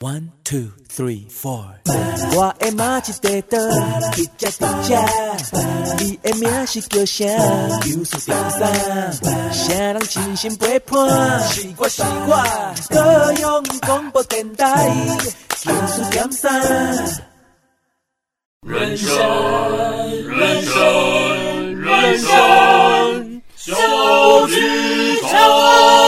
One two three four，我的妈一块豆，一只一只，你的名是叫啥？有数点三，啥人真心陪伴？是我是我，高雄广播电台，有数点三。人生人生人生小剧场。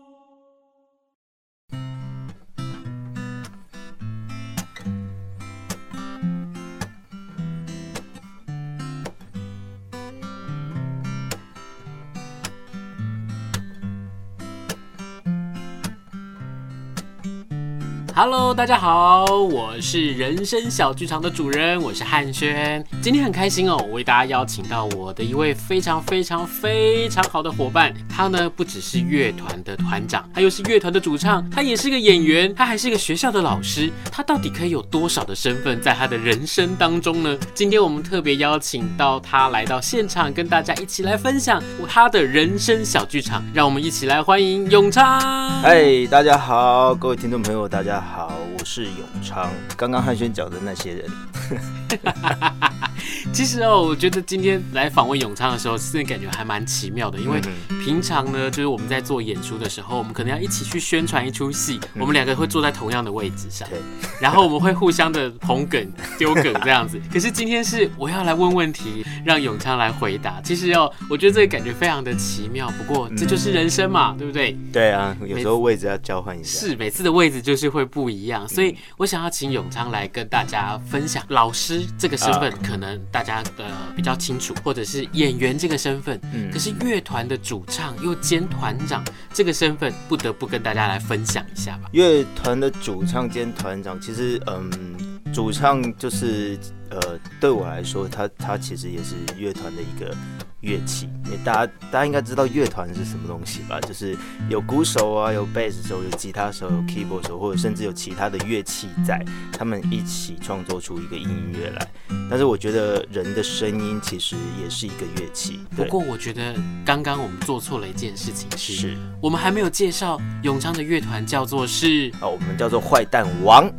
Hello，大家好，我是人生小剧场的主人，我是汉轩。今天很开心哦，我为大家邀请到我的一位非常非常非常好的伙伴。他呢不只是乐团的团长，他又是乐团的主唱，他也是个演员，他还是个学校的老师。他到底可以有多少的身份在他的人生当中呢？今天我们特别邀请到他来到现场，跟大家一起来分享他的人生小剧场。让我们一起来欢迎永昌。嗨，大家好，各位听众朋友，大家好。我是永昌。刚刚汉轩讲的那些人，其实哦，我觉得今天来访问永昌的时候，真的感觉还蛮奇妙的。因为平常呢，就是我们在做演出的时候，我们可能要一起去宣传一出戏，我们两个会坐在同样的位置上，对，然后我们会互相的捧梗、丢梗这样子。可是今天是我要来问问题，让永昌来回答。其实哦，我觉得这个感觉非常的奇妙。不过这就是人生嘛，对不对？对啊，有时候位置要交换一下。是，每次的位置就是会不一样。所以我想要请永昌来跟大家分享老师这个身份，可能大家的比较清楚，或者是演员这个身份。嗯，可是乐团的主唱又兼团长这个身份，不得不跟大家来分享一下吧。乐团的主唱兼团长，其实嗯，主唱就是呃，对我来说，他他其实也是乐团的一个。乐器，因为大家大家应该知道乐团是什么东西吧？就是有鼓手啊，有贝斯手，有吉他手，有 keyboard 手，或者甚至有其他的乐器在，他们一起创作出一个音乐来。但是我觉得人的声音其实也是一个乐器。不过我觉得刚刚我们做错了一件事情，是我们还没有介绍永昌的乐团叫做是哦，我们叫做坏蛋王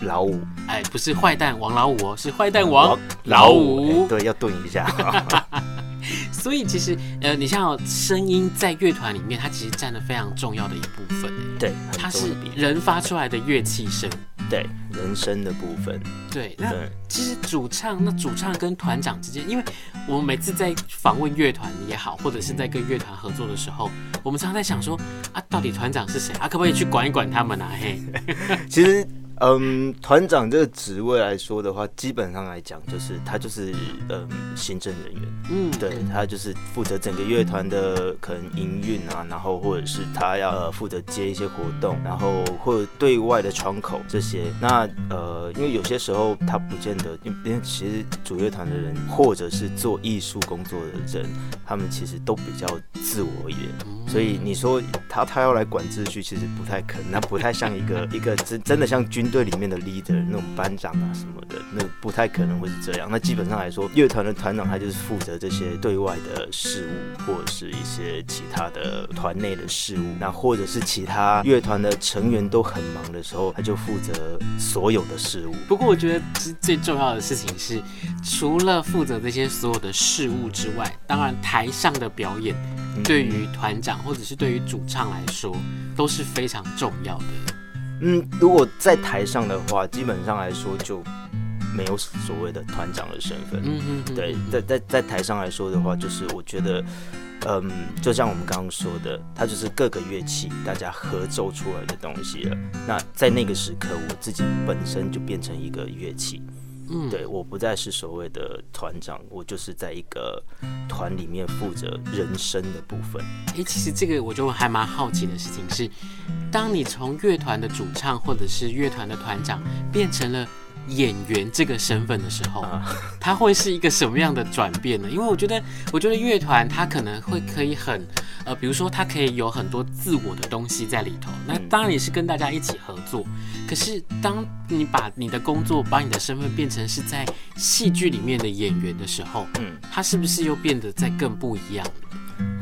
老五。哎，不是坏蛋王老五哦，是坏蛋王老五。对，要顿一下。所以其实，呃，你像声音在乐团里面，它其实占了非常重要的一部分。对，它是人发出来的乐器声。对，人声的部分。对，那其实主唱，那主唱跟团长之间，因为我们每次在访问乐团也好，或者是在跟乐团合作的时候，我们常常在想说，啊，到底团长是谁啊？可不可以去管一管他们啊？嘿，其实。嗯，团长这个职位来说的话，基本上来讲，就是他就是嗯行政人员，嗯，对，他就是负责整个乐团的可能营运啊，然后或者是他要负责接一些活动，然后或者对外的窗口这些。那呃，因为有些时候他不见得，因为其实主乐团的人或者是做艺术工作的人，他们其实都比较自我一点，所以你说他他要来管秩序，其实不太可能，他不太像一个一个真真的像军。队里面的 leader 那种班长啊什么的，那不太可能会是这样。那基本上来说，乐团的团长他就是负责这些对外的事务，或者是一些其他的团内的事务。那或者是其他乐团的成员都很忙的时候，他就负责所有的事务。不过我觉得最重要的事情是，除了负责这些所有的事务之外，当然台上的表演对于团长或者是对于主唱来说都是非常重要的。嗯，如果在台上的话，基本上来说就没有所谓的团长的身份。嗯嗯，对，在在在台上来说的话，就是我觉得，嗯，就像我们刚刚说的，它就是各个乐器大家合奏出来的东西了。那在那个时刻，我自己本身就变成一个乐器。嗯，对，我不再是所谓的团长，我就是在一个团里面负责人生的部分。诶，其实这个我就还蛮好奇的事情是，当你从乐团的主唱或者是乐团的团长变成了演员这个身份的时候，他会是一个什么样的转变呢？因为我觉得，我觉得乐团他可能会可以很，呃，比如说他可以有很多自我的东西在里头。那当然也是跟大家一起合作。可是当你把你的工作、把你的身份变成是在戏剧里面的演员的时候，嗯，他是不是又变得在更不一样？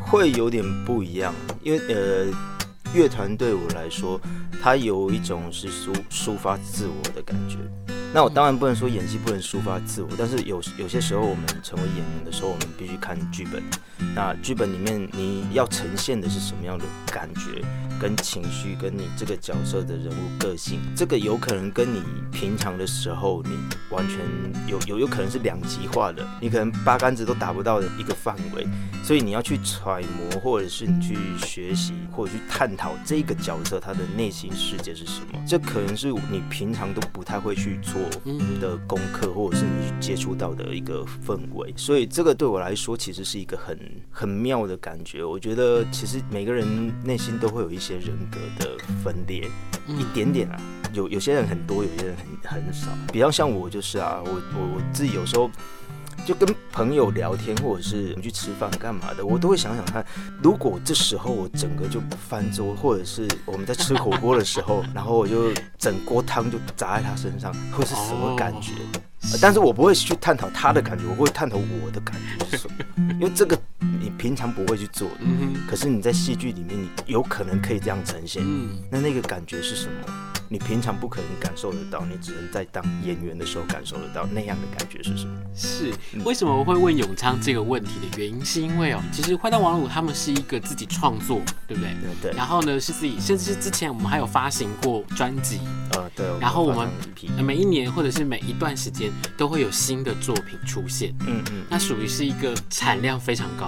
会有点不一样，因为呃，乐团对我来说，它有一种是抒抒发自我的感觉。那我当然不能说演戏不能抒发自我，但是有有些时候我们成为演员的时候，我们必须看剧本。那剧本里面你要呈现的是什么样的感觉？跟情绪，跟你这个角色的人物个性，这个有可能跟你平常的时候，你完全有有有可能是两极化的，你可能八竿子都打不到的一个范围，所以你要去揣摩，或者是你去学习，或者去探讨这个角色他的内心世界是什么，这可能是你平常都不太会去做的功课，或者是你接触到的一个氛围，所以这个对我来说其实是一个很很妙的感觉。我觉得其实每个人内心都会有一些。人格的分裂，一点点啊，有有些人很多，有些人很很少。比较像我就是啊，我我我自己有时候就跟朋友聊天，或者是我们去吃饭干嘛的，我都会想想看，如果这时候我整个就翻桌，或者是我们在吃火锅的时候，然后我就整锅汤就砸在他身上，会是什么感觉？但是我不会去探讨他的感觉，我会探讨我的感觉是什么，因为这个你平常不会去做的，可是你在戏剧里面，你有可能可以这样呈现，那那个感觉是什么？你平常不可能感受得到，你只能在当演员的时候感受得到那样的感觉是什么？是为什么我会问永昌这个问题的原因，是因为哦，其实坏蛋王鲁他们是一个自己创作，对不对？对对。然后呢，是自己，甚至是之前我们还有发行过专辑，呃，对。然后我们每一年或者是每一段时间都会有新的作品出现，嗯嗯，那属于是一个产量非常高。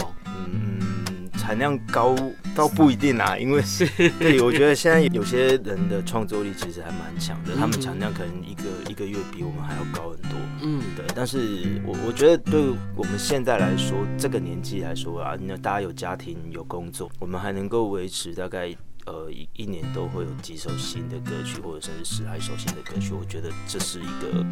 产量高倒不一定啊，因为是 对，我觉得现在有些人的创作力其实还蛮强的，他们产量可能一个一个月比我们还要高很多。嗯，对。但是我我觉得对我们现在来说，这个年纪来说啊，那大家有家庭有工作，我们还能够维持大概。呃，一一年都会有几首新的歌曲，或者甚至十来首新的歌曲，我觉得这是一个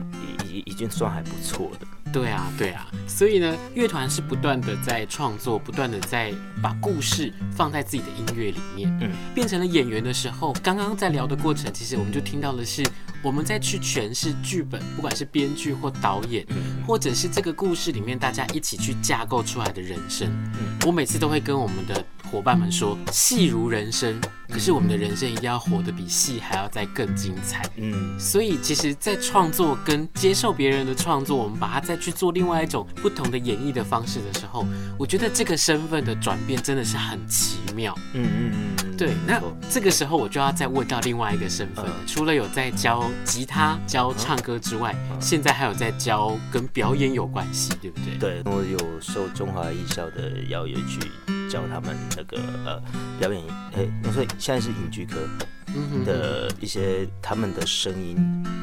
已已已经算还不错的。对啊，对啊，所以呢，乐团是不断的在创作，不断的在把故事放在自己的音乐里面。嗯，变成了演员的时候，刚刚在聊的过程，其实我们就听到的是我们在去诠释剧本，不管是编剧或导演，或者是这个故事里面大家一起去架构出来的人生。嗯，我每次都会跟我们的伙伴们说，戏如人生。可是我们的人生一定要活得比戏还要再更精彩。嗯，所以其实，在创作跟接受别人的创作，我们把它再去做另外一种不同的演绎的方式的时候，我觉得这个身份的转变真的是很奇妙。嗯嗯嗯，对。那这个时候我就要再问到另外一个身份，除了有在教吉他、教唱歌之外，现在还有在教跟表演有关系，对不对？对，我有受中华艺校的邀约去教他们那个呃表演，哎，你说。现在是影剧科的一些他们的声音，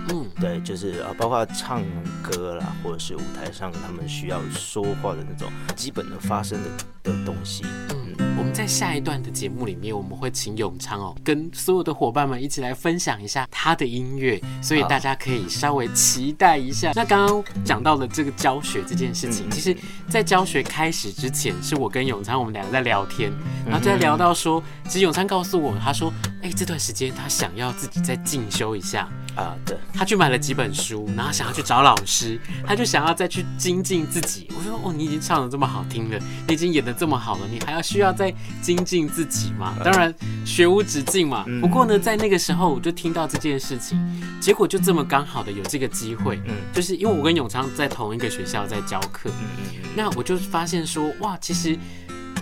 嗯，对，就是啊，包括唱歌啦，或者是舞台上他们需要说话的那种基本的发声的的东西，嗯。在下一段的节目里面，我们会请永昌哦，跟所有的伙伴们一起来分享一下他的音乐，所以大家可以稍微期待一下。那刚刚讲到了这个教学这件事情，其实，在教学开始之前，是我跟永昌我们两个在聊天，然后在聊到说，其实永昌告诉我，他说，哎，这段时间他想要自己再进修一下啊，对，他去买了几本书，然后想要去找老师，他就想要再去精进自己。我说，哦，你已经唱的这么好听了，你已经演的这么好了，你还要需要再。精进自己吗，当然学无止境嘛。不过呢，在那个时候我就听到这件事情，结果就这么刚好的有这个机会，嗯，就是因为我跟永昌在同一个学校在教课，嗯，那我就发现说，哇，其实，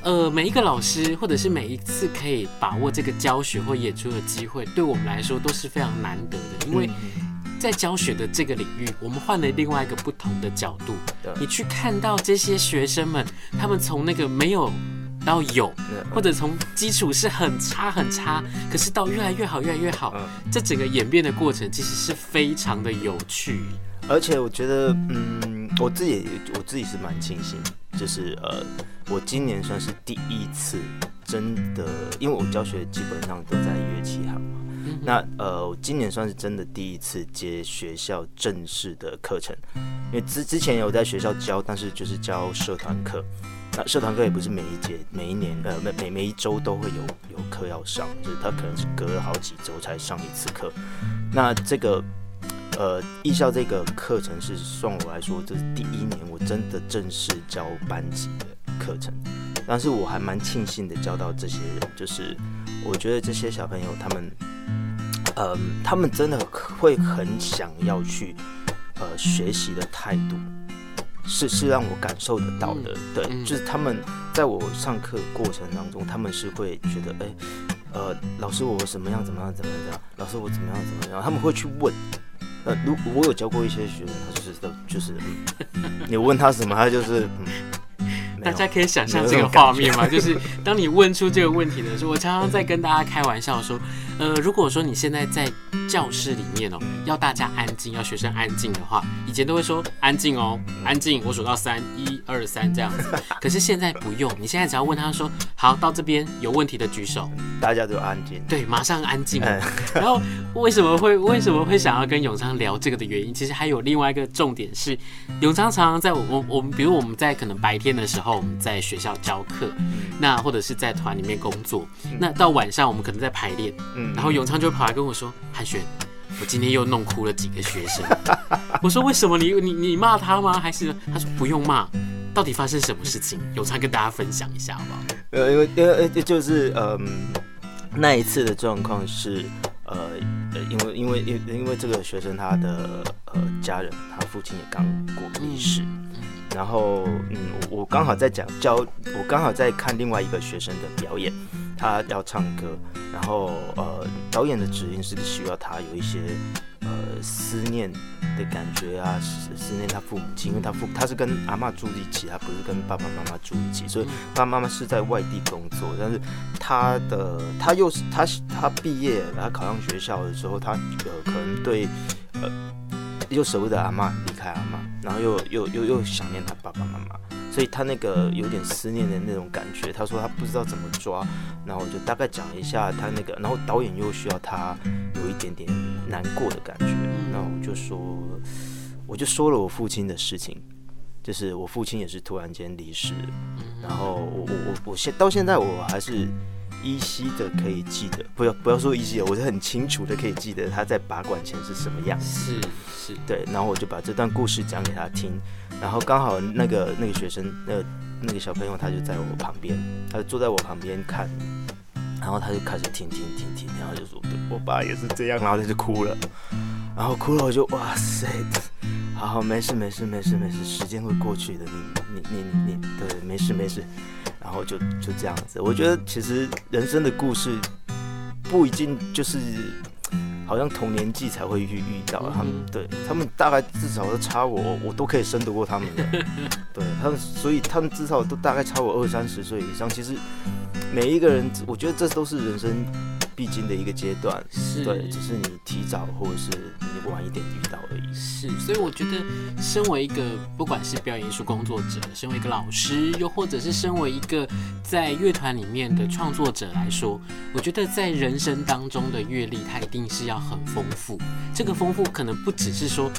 呃，每一个老师或者是每一次可以把握这个教学或演出的机会，对我们来说都是非常难得的，因为在教学的这个领域，我们换了另外一个不同的角度，你去看到这些学生们，他们从那个没有。到有，或者从基础是很差很差，可是到越来越好越来越好，这整个演变的过程其实是非常的有趣。而且我觉得，嗯，我自己我自己是蛮庆幸，就是呃，我今年算是第一次真的，因为我教学基本上都在一月七号嘛。嗯、那呃，我今年算是真的第一次接学校正式的课程，因为之之前有在学校教，但是就是教社团课。那社团课也不是每一节、每一年、呃每每每一周都会有有课要上，就是他可能是隔了好几周才上一次课。那这个呃艺校这个课程是算我来说，这是第一年我真的正式教班级的课程。但是我还蛮庆幸的教到这些人，就是我觉得这些小朋友他们，呃，他们真的会很想要去呃学习的态度。是是让我感受得到的，对，就是他们在我上课过程当中，他们是会觉得，哎、欸，呃，老师我怎么样怎么样怎么样，老师我怎么样怎么样，他们会去问，呃，如我有教过一些学生，他就是，就是，你问他什么，他就是，嗯，大家可以想象这个画面吗？就是当你问出这个问题的时候，我常常在跟大家开玩笑说，呃，如果说你现在在。教室里面哦，要大家安静，要学生安静的话，以前都会说安静哦，安静，我数到三，一二三这样子。可是现在不用，你现在只要问他说，好，到这边有问题的举手，大家都安静，对，马上安静。然后为什么会为什么会想要跟永昌聊这个的原因，其实还有另外一个重点是，永昌常常在我我们比如我们在可能白天的时候我们在学校教课，那或者是在团里面工作，那到晚上我们可能在排练，然后永昌就跑来跟我说，韩轩。我今天又弄哭了几个学生。我说，为什么你你你骂他吗？还是他说不用骂？到底发生什么事情？永昌跟大家分享一下好不好？呃，因为因为就是嗯、呃，那一次的状况是呃因为因为因因为这个学生他的呃家人他父亲也刚过离世，然后嗯我刚好在讲教我刚好在看另外一个学生的表演。他要唱歌，然后呃，导演的指令是需要他有一些呃思念的感觉啊，思思念他父母亲，因为他父他是跟阿嬷住一起，他不是跟爸爸妈妈住一起，所以爸爸妈妈是在外地工作，但是他的他又是他他毕业，他考上学校的时候，他呃可能对呃又舍不得阿嬷离开阿嬷，然后又又又又想念他爸爸妈妈。所以他那个有点思念的那种感觉，他说他不知道怎么抓，然后我就大概讲一下他那个，然后导演又需要他有一点点难过的感觉，然后我就说，我就说了我父亲的事情，就是我父亲也是突然间离世，然后我我我我现到现在我还是依稀的可以记得，不要不要说依稀的，我是很清楚的可以记得他在拔管前是什么样子，是是，对，然后我就把这段故事讲给他听。然后刚好那个那个学生，那个那个小朋友，他就在我旁边，他就坐在我旁边看，然后他就开始听听听听，然后就说：“我爸也是这样。”然后他就哭了，然后哭了，我就哇塞，好好没事没事没事没事，时间会过去的，你你你你对，没事没事，然后就就这样子。我觉得其实人生的故事不一定就是。好像同年纪才会遇遇到他们，对他们大概至少都差我，我都可以生得过他们的，对他们，所以他们至少都大概差我二三十岁以上。其实每一个人，我觉得这都是人生。必经的一个阶段，是对，只是你提早或者是你晚一点遇到而已。是，所以我觉得，身为一个不管是表演艺术工作者，身为一个老师，又或者是身为一个在乐团里面的创作者来说，我觉得在人生当中的阅历，它一定是要很丰富。这个丰富可能不只是说。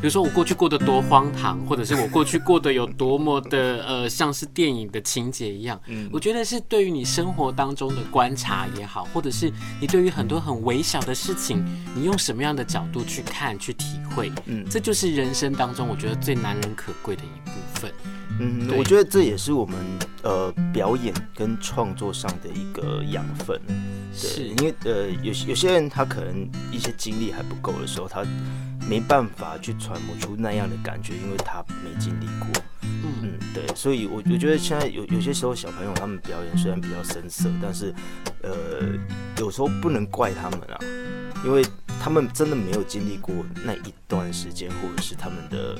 比如说我过去过得多荒唐，或者是我过去过得有多么的 呃，像是电影的情节一样。嗯，我觉得是对于你生活当中的观察也好，或者是你对于很多很微小的事情，你用什么样的角度去看、去体会，嗯，这就是人生当中我觉得最难能可贵的一部分。嗯，我觉得这也是我们呃表演跟创作上的一个养分。对，是因为呃有有些人他可能一些经历还不够的时候，他。没办法去揣摩出那样的感觉，因为他没经历过。对，所以我我觉得现在有有些时候小朋友他们表演虽然比较生涩，但是呃有时候不能怪他们啊，因为他们真的没有经历过那一段时间，或者是他们的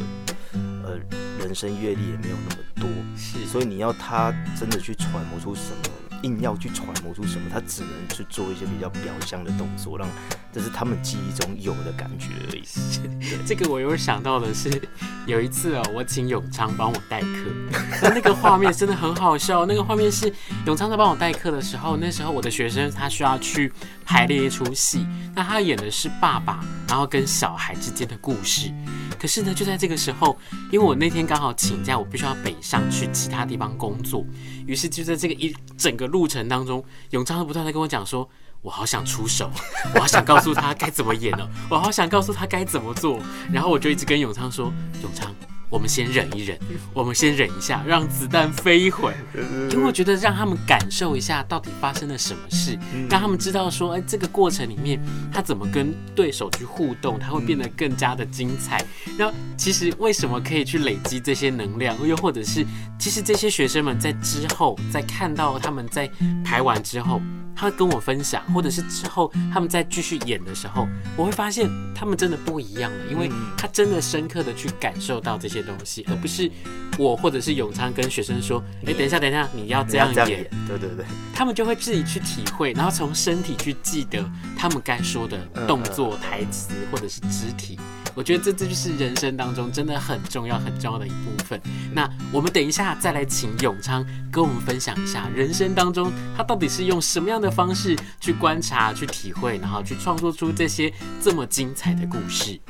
呃人生阅历也没有那么多。是，所以你要他真的去揣摩出什么硬要去揣摩出什么，他只能去做一些比较表象的动作，让这是他们记忆中有的感觉而已。这个我有想到的是，有一次哦，我请永昌帮我代课，那那个画面真的很好笑。那个画面是永昌在帮我代课的时候，那时候我的学生他需要去排练一出戏，那他演的是爸爸然后跟小孩之间的故事。可是呢，就在这个时候，因为我那天刚好请假，我必须要北上去其他地方工作，于是就在这个一整个路程当中，永昌不断的跟我讲说。我好想出手，我好想告诉他该怎么演呢？我好想告诉他该怎么做。然后我就一直跟永昌说：“永昌，我们先忍一忍，我们先忍一下，让子弹飞一会。因为我觉得让他们感受一下到底发生了什么事，让他们知道说，哎，这个过程里面他怎么跟对手去互动，他会变得更加的精彩。然后其实为什么可以去累积这些能量，又或者是其实这些学生们在之后在看到他们在排完之后。”他跟我分享，或者是之后他们再继续演的时候，我会发现他们真的不一样了，因为他真的深刻的去感受到这些东西，而不是我或者是永昌跟学生说，哎，等一下，等一下，你要这样演，演，对对对，他们就会自己去体会，然后从身体去记得他们该说的动作、台词或者是肢体。我觉得这这就是人生当中真的很重要、很重要的一部分。那我们等一下再来请永昌跟我们分享一下，人生当中他到底是用什么样的方式去观察、去体会，然后去创作出这些这么精彩的故事。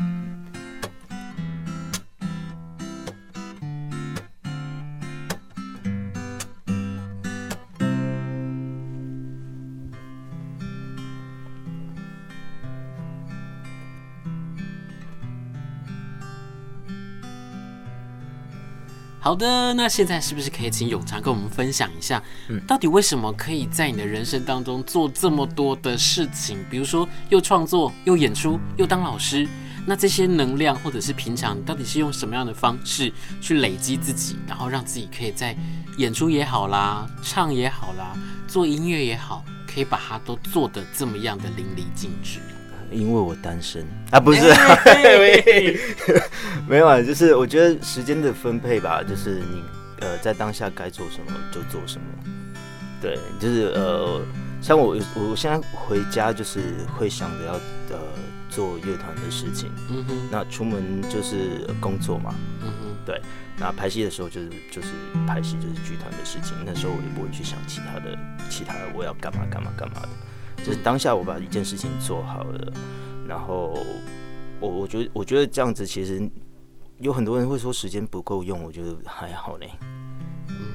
好的，那现在是不是可以请永昌跟我们分享一下，到底为什么可以在你的人生当中做这么多的事情？比如说又创作、又演出、又当老师，那这些能量或者是平常，到底是用什么样的方式去累积自己，然后让自己可以在演出也好啦、唱也好啦、做音乐也好，可以把它都做得这么样的淋漓尽致？因为我单身。啊，不是，没有啊，就是我觉得时间的分配吧，就是你呃在当下该做什么就做什么，对，就是呃像我我现在回家就是会想着要呃做乐团的事情，嗯哼，那出门就是工作嘛，嗯哼，对，那拍戏的时候就是就是拍戏就是剧团的事情，那时候我也不会去想其他的其他的我要干嘛干嘛干嘛的。就是当下我把一件事情做好了，然后我我觉得我觉得这样子其实有很多人会说时间不够用，我觉得还好嘞。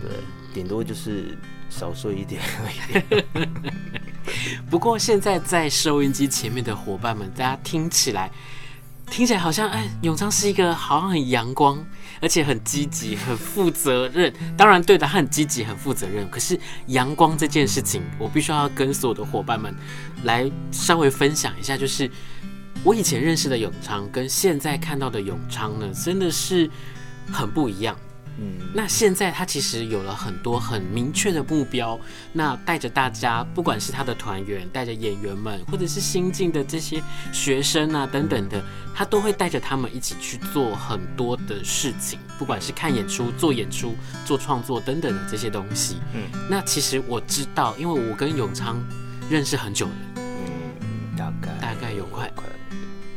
对，顶多就是少睡一点而已。不过现在在收音机前面的伙伴们，大家听起来。听起来好像哎，永昌是一个好像很阳光，而且很积极、很负责任。当然对的，他很积极、很负责任。可是阳光这件事情，我必须要跟所有的伙伴们来稍微分享一下，就是我以前认识的永昌跟现在看到的永昌呢，真的是很不一样。嗯，那现在他其实有了很多很明确的目标，那带着大家，不管是他的团员，带着演员们，或者是新进的这些学生啊等等的，他都会带着他们一起去做很多的事情，不管是看演出、做演出、做创作等等的这些东西。嗯，那其实我知道，因为我跟永昌认识很久了，嗯，大概。大概有快快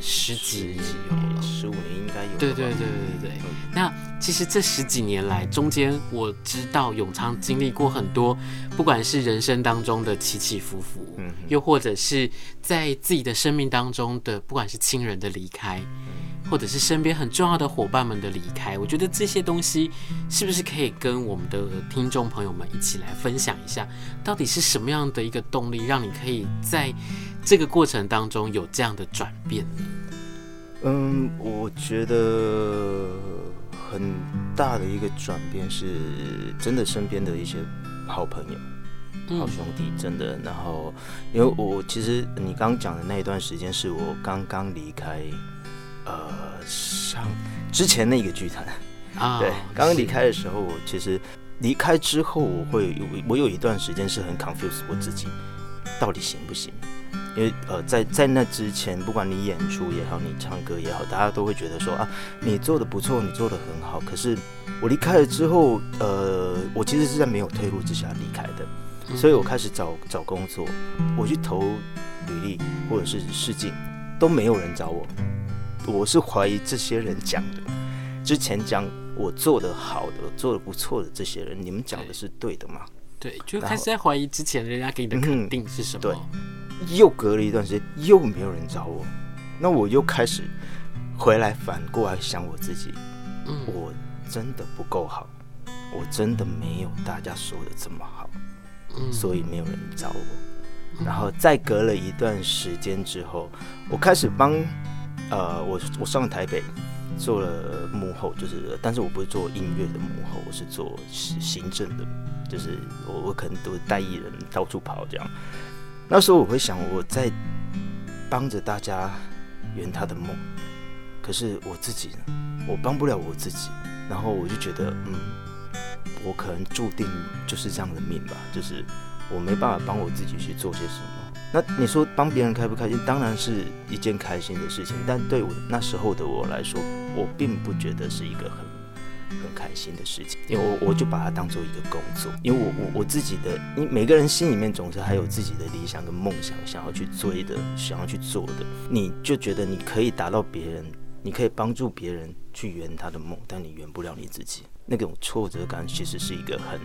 十几年有了，十五年应该有。对对对对对对，那。其实这十几年来，中间我知道永昌经历过很多，不管是人生当中的起起伏伏，嗯，又或者是在自己的生命当中的，不管是亲人的离开，或者是身边很重要的伙伴们的离开，我觉得这些东西是不是可以跟我们的听众朋友们一起来分享一下，到底是什么样的一个动力，让你可以在这个过程当中有这样的转变？嗯，我觉得。很大的一个转变是，真的身边的一些好朋友、好兄弟，真的。然后，因为我其实你刚讲的那一段时间，是我刚刚离开，呃，上之前那个剧团啊。对，刚刚离开的时候，我其实离开之后，我会有我有一段时间是很 confused，我自己到底行不行？因为呃，在在那之前，不管你演出也好，你唱歌也好，大家都会觉得说啊，你做的不错，你做的很好。可是我离开了之后，呃，我其实是在没有退路之下离开的。所以我开始找找工作，我去投履历或者是试镜，都没有人找我。我是怀疑这些人讲的，之前讲我做的好的、做的不错的这些人，你们讲的是对的吗？对，就开始在怀疑之前人家给你的肯定是什么。对，又隔了一段时间，又没有人找我，那我又开始回来反过来想我自己，嗯，我真的不够好，我真的没有大家说的这么好，嗯，所以没有人找我。然后再隔了一段时间之后，我开始帮。呃，我我上了台北，做了幕后，就是，但是我不是做音乐的幕后，我是做行政的，就是我我可能都是带艺人到处跑这样。那时候我会想，我在帮着大家圆他的梦，可是我自己呢，我帮不了我自己，然后我就觉得，嗯，我可能注定就是这样的命吧，就是我没办法帮我自己去做些什么。那你说帮别人开不开心？当然是一件开心的事情，但对我那时候的我来说，我并不觉得是一个很很开心的事情，因为我我就把它当做一个工作，因为我我我自己的，你每个人心里面总是还有自己的理想跟梦想，想要去追的，想要去做的，你就觉得你可以达到别人，你可以帮助别人去圆他的梦，但你圆不了你自己，那种挫折感其实是一个很。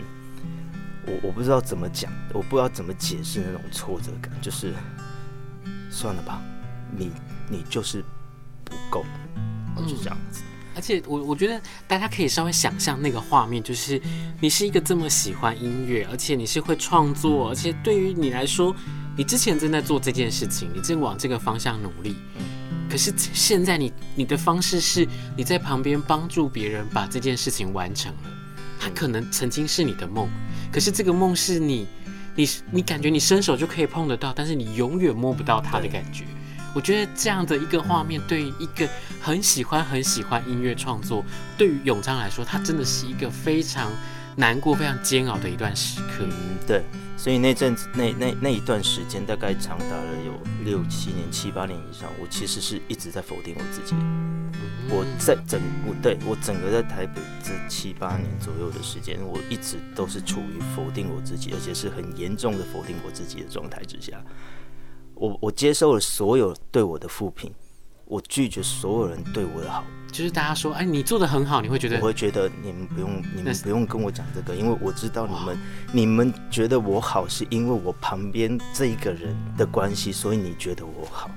我我不知道怎么讲，我不知道怎么解释那种挫折感，就是算了吧，你你就是不够，就这样子。而且我我觉得大家可以稍微想象那个画面，就是你是一个这么喜欢音乐，而且你是会创作，而且对于你来说，你之前正在做这件事情，你正往这个方向努力。可是现在你你的方式是你在旁边帮助别人把这件事情完成了，它可能曾经是你的梦。可是这个梦是你，你你感觉你伸手就可以碰得到，但是你永远摸不到它的感觉。我觉得这样的一个画面，对于一个很喜欢很喜欢音乐创作，对于永昌来说，它真的是一个非常难过、非常煎熬的一段时刻。嗯，对。所以那阵子，那那那一段时间，大概长达了有六七年、七八年以上，我其实是一直在否定我自己。我在整我对我整个在台北这七八年左右的时间，我一直都是处于否定我自己，而且是很严重的否定我自己的状态之下。我我接受了所有对我的负评。我拒绝所有人对我的好，就是大家说，哎，你做的很好，你会觉得，我会觉得你们不用，你们不用跟我讲这个，因为我知道你们，你们觉得我好，是因为我旁边这一个人的关系，所以你觉得我好。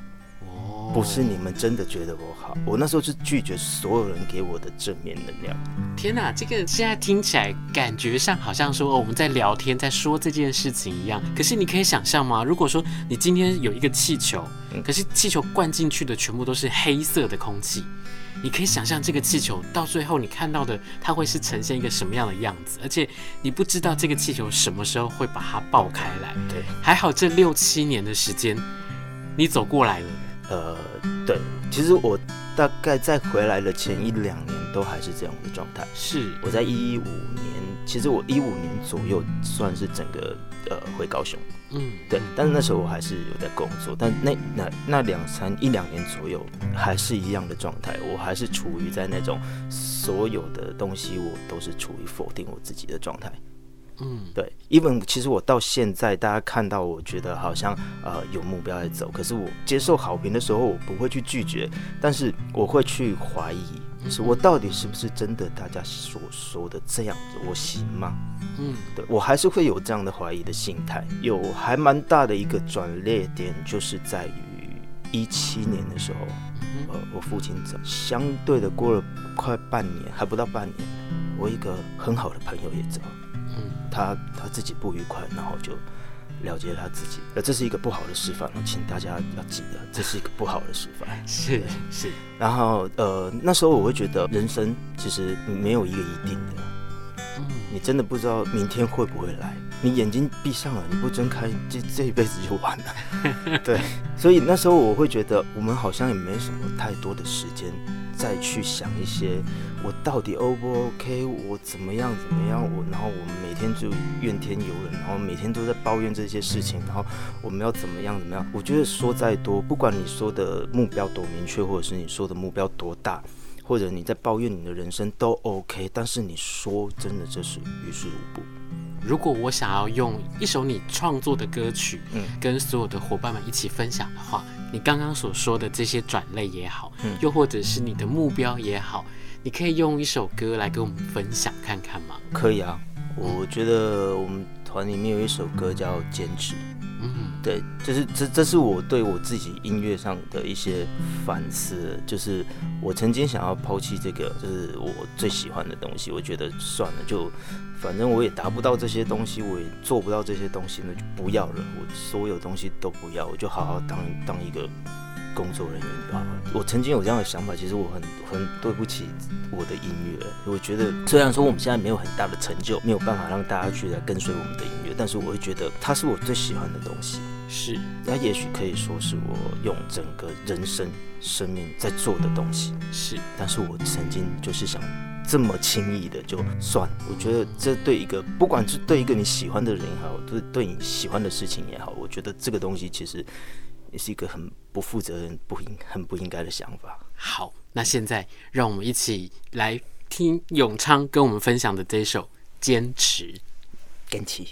不是你们真的觉得我好，我那时候是拒绝所有人给我的正面能量。天哪，这个现在听起来感觉上好像说我们在聊天，在说这件事情一样。可是你可以想象吗？如果说你今天有一个气球，可是气球灌进去的全部都是黑色的空气，你可以想象这个气球到最后你看到的它会是呈现一个什么样的样子？而且你不知道这个气球什么时候会把它爆开来。对，还好这六七年的时间你走过来了。呃，对，其实我大概在回来的前一两年都还是这样的状态。是我在一五年，其实我一五年左右算是整个呃回高雄，嗯，对。但是那时候我还是有在工作，但那那那两三一两年左右还是一样的状态，我还是处于在那种所有的东西我都是处于否定我自己的状态。嗯，对，even 其实我到现在，大家看到我觉得好像呃有目标在走，可是我接受好评的时候，我不会去拒绝，但是我会去怀疑，是我到底是不是真的大家所说的这样子，我行吗？嗯，对，我还是会有这样的怀疑的心态。有还蛮大的一个转捩点，就是在于一七年的时候，呃，我父亲走，相对的过了快半年，还不到半年，我一个很好的朋友也走。他他自己不愉快，然后就了结他自己，呃，这是一个不好的示范，请大家要记得，这是一个不好的示范。是是。然后呃，那时候我会觉得，人生其实没有一个一定的，嗯，你真的不知道明天会不会来，你眼睛闭上了，你不睁开，这这一辈子就完了。对，所以那时候我会觉得，我们好像也没什么太多的时间。再去想一些，我到底 O 不 OK？我怎么样怎么样？我然后我们每天就怨天尤人，然后每天都在抱怨这些事情，然后我们要怎么样怎么样？我觉得说再多，不管你说的目标多明确，或者是你说的目标多大，或者你在抱怨你的人生都 OK，但是你说真的，这是于事无补。如果我想要用一首你创作的歌曲，嗯，跟所有的伙伴们一起分享的话，你刚刚所说的这些转类也好，嗯，又或者是你的目标也好，你可以用一首歌来跟我们分享看看吗？可以啊，我觉得我们团里面有一首歌叫《坚持》。嗯，对，就是这，这是我对我自己音乐上的一些反思。就是我曾经想要抛弃这个，就是我最喜欢的东西。我觉得算了，就反正我也达不到这些东西，我也做不到这些东西，那就不要了。我所有东西都不要，我就好好当当一个。工作人员吧，我曾经有这样的想法，其实我很很对不起我的音乐。我觉得虽然说我们现在没有很大的成就，没有办法让大家去来跟随我们的音乐，但是我会觉得它是我最喜欢的东西。是，那也许可以说是我用整个人生生命在做的东西。是，但是我曾经就是想这么轻易的就算。我觉得这对一个不管是对一个你喜欢的人也好，对对你喜欢的事情也好，我觉得这个东西其实。也是一个很不负责任、不应、很不应该的想法。好，那现在让我们一起来听永昌跟我们分享的这首《坚持》。坚持。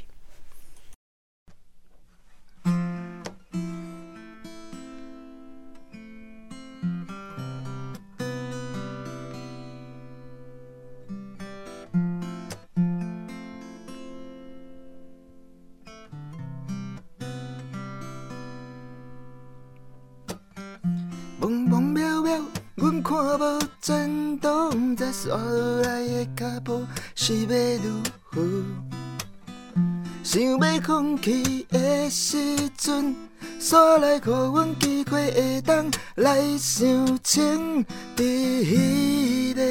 空气的时阵，煞来予阮机会会当来想清伫彼个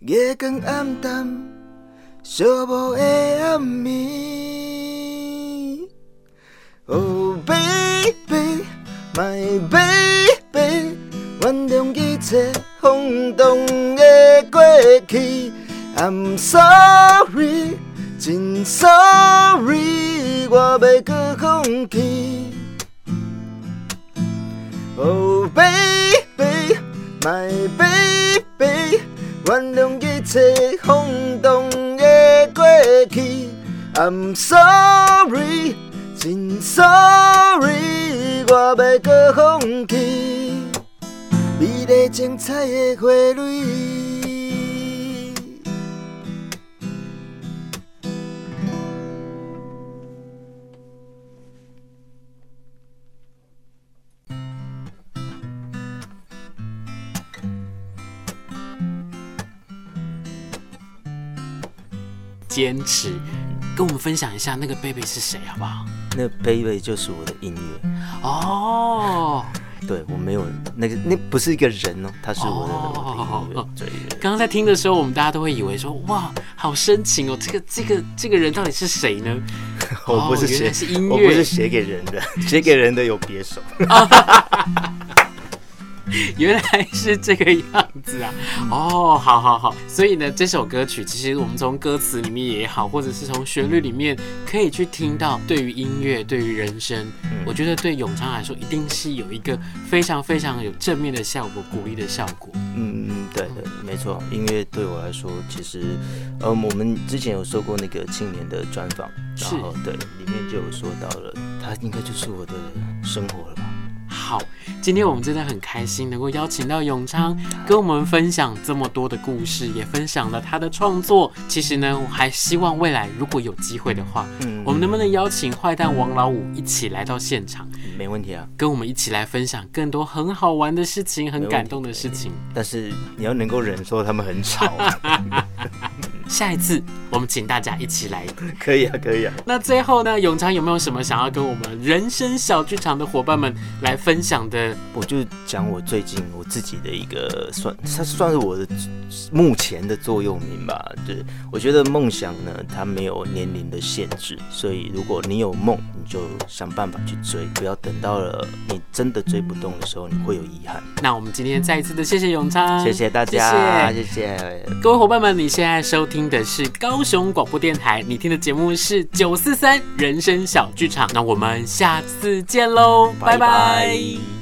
月光暗淡、寂寞的暗暝。Oh baby, my baby。原谅一切轰动的过去，I'm sorry，真 sorry，我要搁放弃。Oh baby，my baby，原谅一切轰动的过去，I'm sorry，真 sorry，我要搁放弃。美丽精彩的花蕊。坚持，跟我们分享一下那个 baby 是谁，好不好？那个 baby 就是我的音乐哦。对，我没有那个，那不是一个人哦，他是我的。哦，对。刚刚在听的时候，我们大家都会以为说，哇，好深情哦，这个这个这个人到底是谁呢？我不是写，哦、是音乐，我不是写给人的，写给人的有别手。原来是这个样子啊！哦，好好好，所以呢，这首歌曲其实我们从歌词里面也好，或者是从旋律里面可以去听到，对于音乐，对于人生，我觉得对永昌来说，一定是有一个非常非常有正面的效果，鼓励的效果。嗯嗯，对对，没错，音乐对我来说，其实，呃，我们之前有说过那个青年的专访，然后对，里面就有说到了，他应该就是我的生活了吧。好，今天我们真的很开心能够邀请到永昌跟我们分享这么多的故事，也分享了他的创作。其实呢，我还希望未来如果有机会的话，嗯，我们能不能邀请坏蛋王老五一起来到现场？没问题啊，跟我们一起来分享更多很好玩的事情，很感动的事情。但是你要能够忍受他们很吵。下一次我们请大家一起来，可以啊，可以啊。那最后呢，永昌有没有什么想要跟我们人生小剧场的伙伴们来分享的？我就讲我最近我自己的一个算，它算是我的目前的座右铭吧。对，我觉得梦想呢，它没有年龄的限制，所以如果你有梦，你就想办法去追，不要等到了你真的追不动的时候，你会有遗憾。那我们今天再一次的谢谢永昌，谢谢大家，谢谢，谢谢各位伙伴们，你现在收听。听的是高雄广播电台，你听的节目是九四三人生小剧场，那我们下次见喽，拜拜。拜拜。